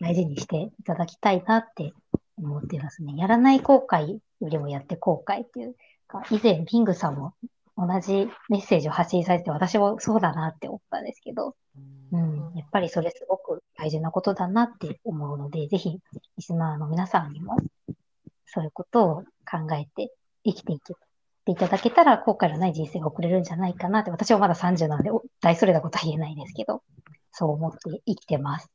大事にしていただきたいなって思ってますね。やらない後悔よりもやって後悔っていうか、以前ビングさんも同じメッセージを発信されて私もそうだなって思ったんですけど、うん、やっぱりそれすごく大事なことだなって思うので、ぜひリスナーの皆さんにもそういうことを考えて生きていけていただけたら後悔のない人生が送れるんじゃないかなって、私はまだ30なので大それたことは言えないですけど、そう思って生きてます。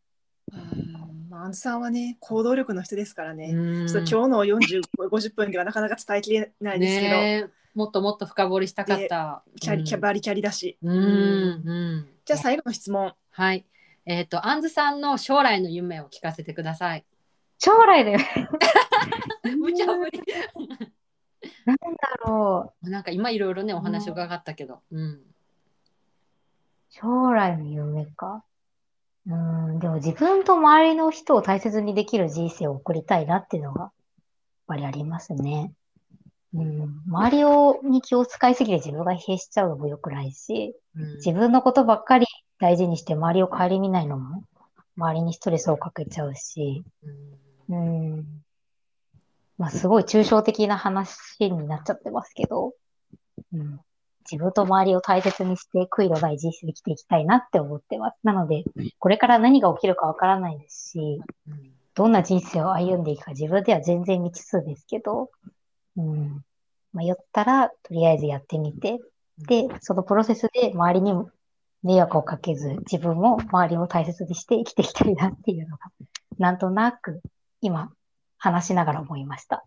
まあアンズさんはね行動力の人ですからね、うんちょっと今日の40、50分ではなかなか伝えきれないですけど、ねもっともっと深掘りしたかった。キャリキャバリキャリだし、うん、うん。じゃあ最後の質問はい。えっ、と、アンズさんの将来の夢を聞かせてください。将来だよ。無茶ぶり。なんだろう。なんか今いろいろね、お話伺ったけど。うん。将来の夢か。うーん、でも自分と周りの人を大切にできる人生を送りたいなっていうのが、やっぱりありますね。うん、周りを、に気を使いすぎて自分が疲弊しちゃうのも良くないし、うん。自分のことばっかり大事にして周りを顧みないのも、周りにストレスをかけちゃうし、うん。うん、まあすごい抽象的な話になっちゃってますけど、うん、自分と周りを大切にして悔いのない人生で生きていきたいなって思ってます。なので、これから何が起きるかわからないですし、うんどんな人生を歩んでいくか自分では全然未知数ですけど、うん、迷ったらとりあえずやってみて、で、そのプロセスで周りにも迷惑をかけず、自分も周りを大切にして生きていきたいなっていうのが、なんとなく今話しながら思いました。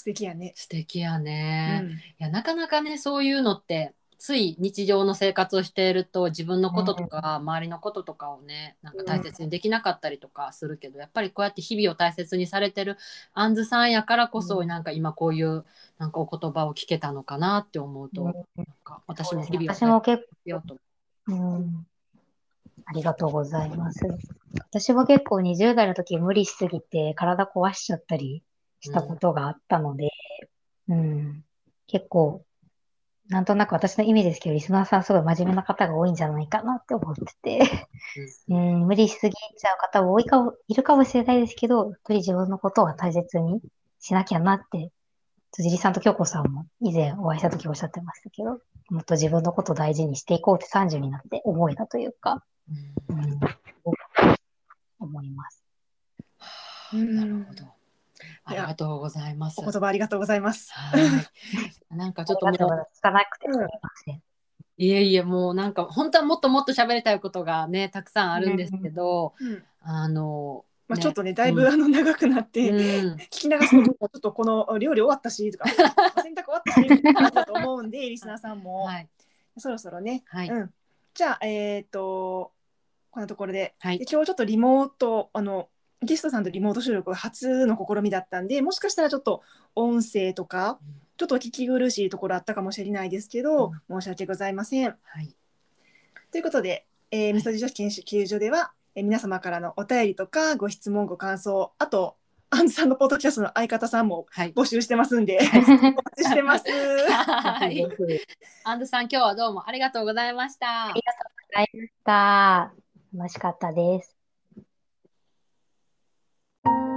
素敵やね、素敵やうね、ん。いやなかなかねそういうのってつい日常の生活をしていると自分のこととか、周りのこととかをねなんか大切にできなかったりとかするけど、やっぱりこうやって日々を大切にされてるあんずさんやからこそ、うん。なんか今こういうなんかお言葉を聞けたのかなって思うと、うん。なんか私も日々を私も結構、うん、ありがとうございます。私も結構20代の時無理しすぎて体壊しちゃったりしたことがあったので、うん、結構、なんとなく私のイメージですけど、リスナーさんすごい真面目な方が多いんじゃないかなって思ってて、うん、無理しすぎちゃう方も多いかも、いるかもしれないですけど、やっぱり自分のことは大切にしなきゃなって、辻里さんと京子さんも以前お会いした時おっしゃってましたけど、もっと自分のことを大事にしていこうって30になって思えたというか、うん。うん、思います。うんなるほどありがとうございます。お言葉ありがとうございます。はい。なんかちょっともうつかなくて。すみません。いえいえもうなんか本当はもっともっと喋りたいことがねたくさんあるんですけど、うんあの、まあ、ね。ちょっとねだいぶあの長くなって、うん、聞き流すとちょっとこの料理終わったしとか 洗濯終わったしだと思うんで リスナーさんも、はい。そろそろね、はい、うん、じゃあ、えっ、と、こんなところで、はい。で今日ちょっとリモート、あの、ゲストさんとリモート収録が初の試みだったんで、もしかしたらちょっと音声とか、ちょっと聞き苦しいところあったかもしれないですけど、申し訳ございません。はい。ということで、えー、みそじ女子研修所では、えー皆様からのお便りとか、ご質問、ご感想、あと、アンズさんのポッドキャストの相方さんもはい。募集してますんで、お待ちしてます。アンドさん、今日はどうもありがとうございましたあり。がとうございました。楽しかったです。thank you